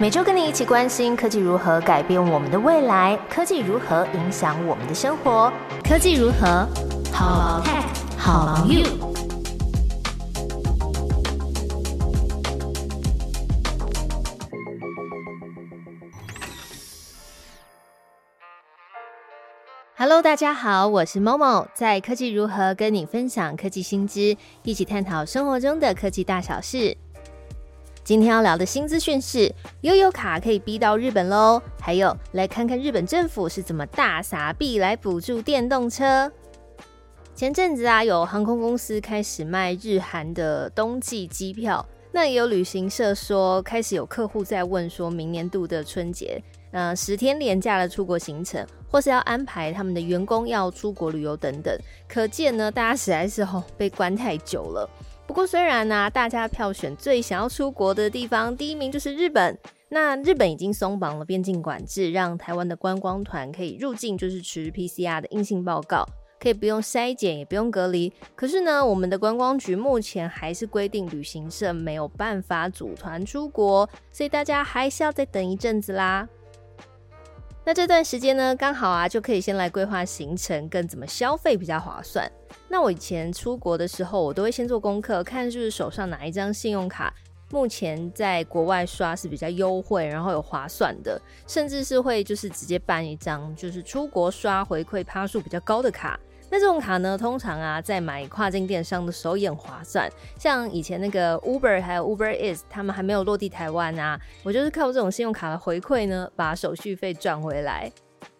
每周跟你一起关心科技如何改变我们的未来，科技如何影响我们的生活，科技如何好 tech 好 you。Hello，大家好，我是 Momo，在科技如何跟你分享科技新知，一起探讨生活中的科技大小事。今天要聊的新资讯是悠游卡可以逼到日本喽，还有来看看日本政府是怎么大撒币来补助电动车。前阵子啊，有航空公司开始卖日韩的冬季机票，那也有旅行社说开始有客户在问，说明年度的春节，呃，十天连假的出国行程，或是要安排他们的员工要出国旅游等等。可见呢，大家实在是吼被关太久了。不过，虽然呢，大家票选最想要出国的地方，第一名就是日本。那日本已经松绑了边境管制，让台湾的观光团可以入境，就是持 PCR 的阴性报告，可以不用筛检，也不用隔离。可是呢，我们的观光局目前还是规定旅行社没有办法组团出国，所以大家还是要再等一阵子啦。那这段时间呢，刚好啊，就可以先来规划行程，跟怎么消费比较划算。那我以前出国的时候，我都会先做功课，看就是手上哪一张信用卡目前在国外刷是比较优惠，然后有划算的，甚至是会就是直接办一张就是出国刷回馈趴数比较高的卡。那这种卡呢，通常啊，在买跨境电商的时候也很划算。像以前那个 Uber 还有 Uber Is，他们还没有落地台湾啊，我就是靠这种信用卡的回馈呢，把手续费赚回来。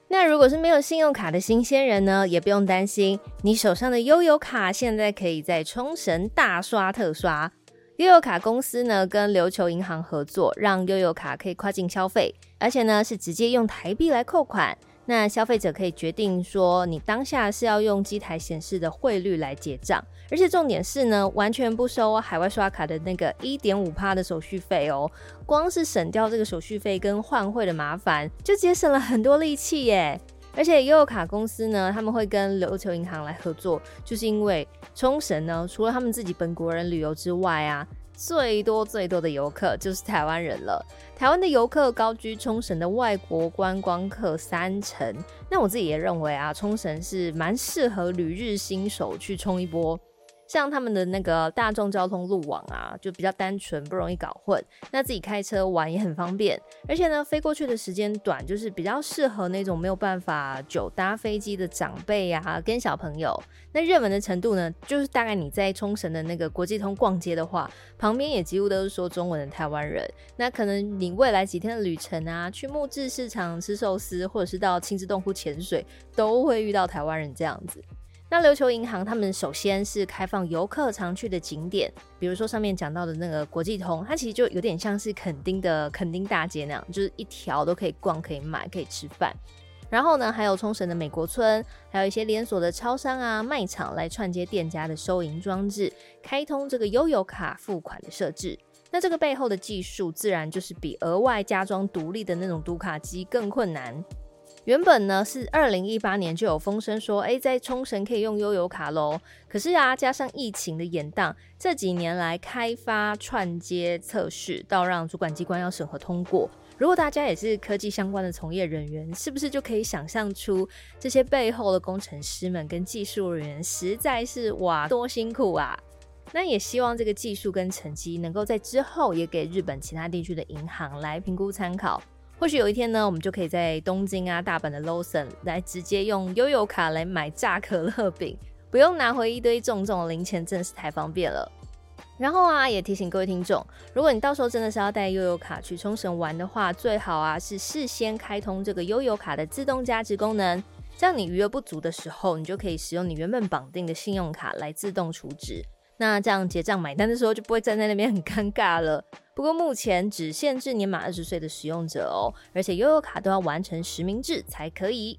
那如果是没有信用卡的新鲜人呢，也不用担心，你手上的悠游卡现在可以在冲绳大刷特刷。悠游卡公司呢，跟琉球银行合作，让悠游卡可以跨境消费，而且呢，是直接用台币来扣款。那消费者可以决定说，你当下是要用机台显示的汇率来结账，而且重点是呢，完全不收海外刷卡的那个一点五趴的手续费哦。光是省掉这个手续费跟换汇的麻烦，就节省了很多力气耶。而且悠游卡公司呢，他们会跟琉球银行来合作，就是因为冲绳呢，除了他们自己本国人旅游之外啊。最多最多的游客就是台湾人了。台湾的游客高居冲绳的外国观光客三成。那我自己也认为啊，冲绳是蛮适合旅日新手去冲一波。像他们的那个大众交通路网啊，就比较单纯，不容易搞混。那自己开车玩也很方便，而且呢，飞过去的时间短，就是比较适合那种没有办法久搭飞机的长辈呀，跟小朋友。那热门的程度呢，就是大概你在冲绳的那个国际通逛街的话，旁边也几乎都是说中文的台湾人。那可能你未来几天的旅程啊，去木质市场吃寿司，或者是到亲子洞窟潜水，都会遇到台湾人这样子。那琉球银行他们首先是开放游客常去的景点，比如说上面讲到的那个国际通，它其实就有点像是垦丁的垦丁大街那样，就是一条都可以逛、可以买、可以吃饭。然后呢，还有冲绳的美国村，还有一些连锁的超商啊、卖场来串接店家的收银装置，开通这个悠游卡付款的设置。那这个背后的技术，自然就是比额外加装独立的那种读卡机更困难。原本呢是二零一八年就有风声说，哎，在冲绳可以用悠游卡喽。可是啊，加上疫情的延宕，这几年来开发串接测试，到让主管机关要审核通过。如果大家也是科技相关的从业人员，是不是就可以想象出这些背后的工程师们跟技术人员实在是哇多辛苦啊？那也希望这个技术跟成绩能够在之后也给日本其他地区的银行来评估参考。或许有一天呢，我们就可以在东京啊、大阪的 Lawson 来直接用悠游卡来买炸可乐饼，不用拿回一堆重重的零钱，真是太方便了。然后啊，也提醒各位听众，如果你到时候真的是要带悠游卡去冲绳玩的话，最好啊是事先开通这个悠游卡的自动加值功能，这样你余额不足的时候，你就可以使用你原本绑定的信用卡来自动储值。那这样结账买单的时候就不会站在那边很尴尬了。不过目前只限制年满二十岁的使用者哦，而且悠游卡都要完成实名制才可以。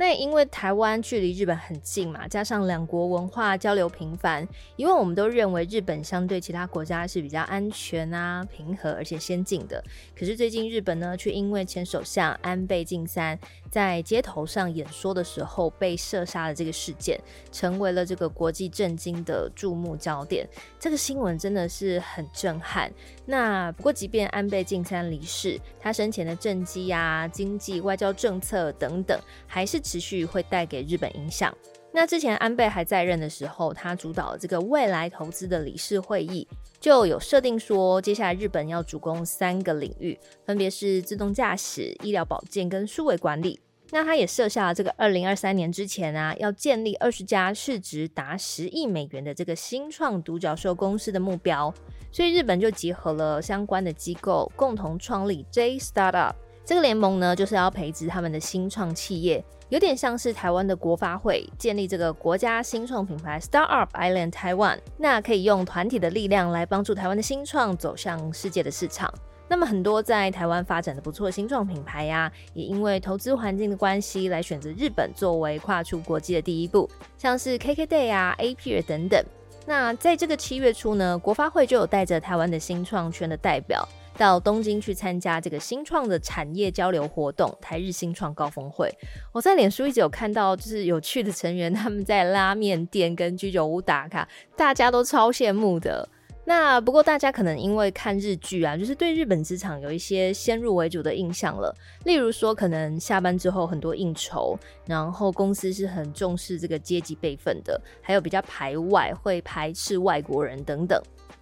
那也因为台湾距离日本很近嘛，加上两国文化交流频繁，因为我们都认为日本相对其他国家是比较安全啊、平和而且先进的。可是最近日本呢，却因为前首相安倍晋三在街头上演说的时候被射杀的这个事件，成为了这个国际震惊的注目焦点。这个新闻真的是很震撼。那不过，即便安倍晋三离世，他生前的政绩啊、经济、外交政策等等，还是。持续会带给日本影响。那之前安倍还在任的时候，他主导这个未来投资的理事会议，就有设定说，接下来日本要主攻三个领域，分别是自动驾驶、医疗保健跟数位管理。那他也设下了这个二零二三年之前啊，要建立二十家市值达十亿美元的这个新创独角兽公司的目标。所以日本就集合了相关的机构，共同创立 J Startup 这个联盟呢，就是要培植他们的新创企业。有点像是台湾的国发会建立这个国家新创品牌 Star Up Island Taiwan，那可以用团体的力量来帮助台湾的新创走向世界的市场。那么很多在台湾发展的不错新创品牌呀，也因为投资环境的关系，来选择日本作为跨出国际的第一步，像是 KKday 啊、A P 等等。那在这个七月初呢，国发会就有带着台湾的新创圈的代表。到东京去参加这个新创的产业交流活动——台日新创高峰会。我在脸书一直有看到，就是有趣的成员他们在拉面店跟居酒屋打卡，大家都超羡慕的。那不过大家可能因为看日剧啊，就是对日本职场有一些先入为主的印象了。例如说，可能下班之后很多应酬，然后公司是很重视这个阶级辈分的，还有比较排外，会排斥外国人等等。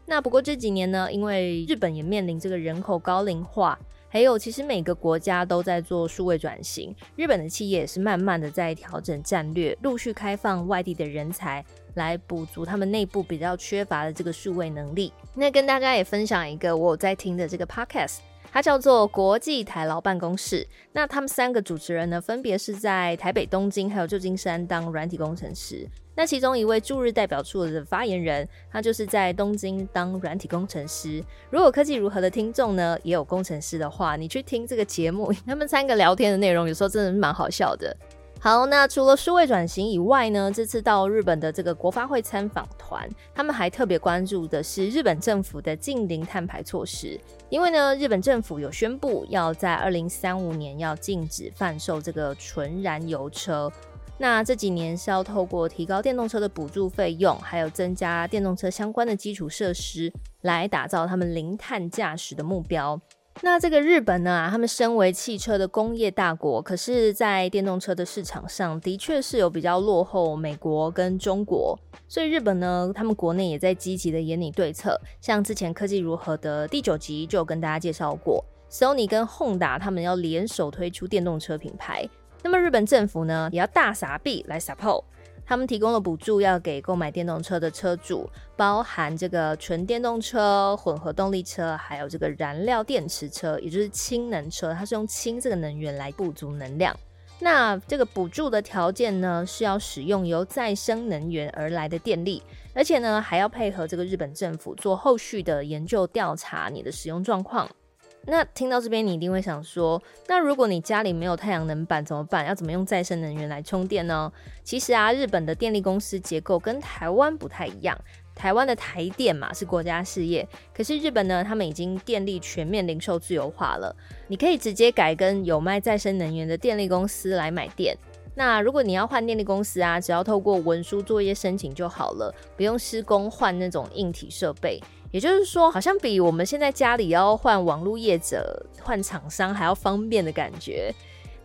那不过这几年呢，因为日本也面临这个人口高龄化，还有其实每个国家都在做数位转型，日本的企业也是慢慢的在调整战略，陆续开放外地的人才来补足他们内部比较缺乏的这个数位能力。那跟大家也分享一个我在听的这个 podcast。它叫做国际台劳办公室。那他们三个主持人呢，分别是在台北、东京还有旧金山当软体工程师。那其中一位驻日代表处的发言人，他就是在东京当软体工程师。如果科技如何的听众呢，也有工程师的话，你去听这个节目，他们三个聊天的内容，有时候真的是蛮好笑的。好，那除了数位转型以外呢，这次到日本的这个国发会参访团，他们还特别关注的是日本政府的近零碳排措施。因为呢，日本政府有宣布要在二零三五年要禁止贩售这个纯燃油车。那这几年是要透过提高电动车的补助费用，还有增加电动车相关的基础设施，来打造他们零碳驾驶的目标。那这个日本呢？他们身为汽车的工业大国，可是，在电动车的市场上的确是有比较落后美国跟中国。所以日本呢，他们国内也在积极的研拟对策。像之前科技如何的第九集就有跟大家介绍过，Sony 跟 Honda 他们要联手推出电动车品牌。那么日本政府呢，也要大撒币来 support。他们提供了补助，要给购买电动车的车主，包含这个纯电动车、混合动力车，还有这个燃料电池车，也就是氢能车。它是用氢这个能源来补足能量。那这个补助的条件呢，是要使用由再生能源而来的电力，而且呢，还要配合这个日本政府做后续的研究调查你的使用状况。那听到这边，你一定会想说，那如果你家里没有太阳能板怎么办？要怎么用再生能源来充电呢？其实啊，日本的电力公司结构跟台湾不太一样。台湾的台电嘛是国家事业，可是日本呢，他们已经电力全面零售自由化了，你可以直接改跟有卖再生能源的电力公司来买电。那如果你要换电力公司啊，只要透过文书作业申请就好了，不用施工换那种硬体设备。也就是说，好像比我们现在家里要换网络业者、换厂商还要方便的感觉。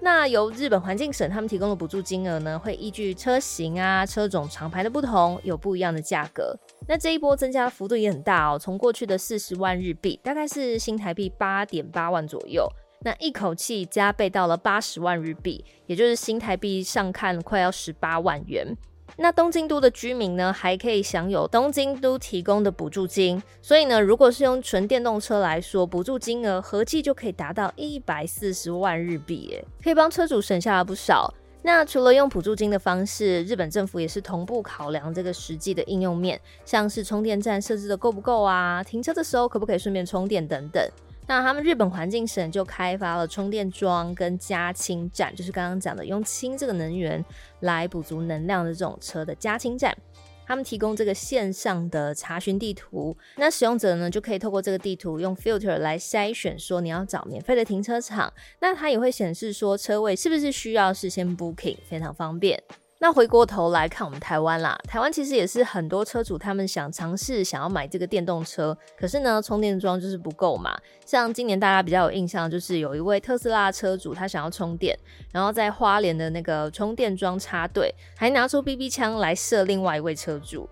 那由日本环境省他们提供的补助金额呢，会依据车型啊、车种、厂牌的不同，有不一样的价格。那这一波增加幅度也很大哦，从过去的四十万日币，大概是新台币八点八万左右，那一口气加倍到了八十万日币，也就是新台币上看快要十八万元。那东京都的居民呢，还可以享有东京都提供的补助金。所以呢，如果是用纯电动车来说，补助金额合计就可以达到一百四十万日币，可以帮车主省下了不少。那除了用补助金的方式，日本政府也是同步考量这个实际的应用面，像是充电站设置的够不够啊，停车的时候可不可以顺便充电等等。那他们日本环境省就开发了充电桩跟加氢站，就是刚刚讲的用氢这个能源来补足能量的这种车的加氢站。他们提供这个线上的查询地图，那使用者呢就可以透过这个地图用 filter 来筛选，说你要找免费的停车场，那它也会显示说车位是不是需要事先 booking，非常方便。那回过头来看我们台湾啦，台湾其实也是很多车主他们想尝试想要买这个电动车，可是呢充电桩就是不够嘛。像今年大家比较有印象，就是有一位特斯拉车主他想要充电，然后在花莲的那个充电桩插队，还拿出 BB 枪来射另外一位车主。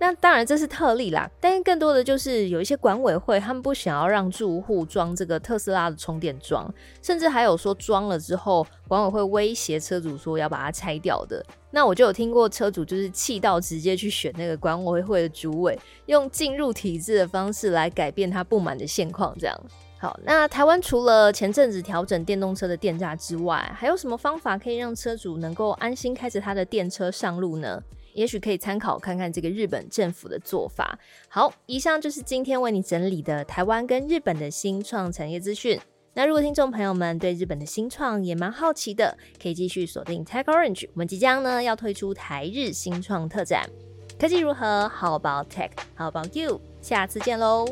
那当然这是特例啦，但是更多的就是有一些管委会，他们不想要让住户装这个特斯拉的充电桩，甚至还有说装了之后，管委会威胁车主说要把它拆掉的。那我就有听过车主就是气到直接去选那个管委会的主委，用进入体制的方式来改变他不满的现况。这样好，那台湾除了前阵子调整电动车的电价之外，还有什么方法可以让车主能够安心开着他的电车上路呢？也许可以参考看看这个日本政府的做法。好，以上就是今天为你整理的台湾跟日本的新创产业资讯。那如果听众朋友们对日本的新创也蛮好奇的，可以继续锁定 Tech Orange，我们即将呢要推出台日新创特展。科技如何？How about tech？How about you？下次见喽！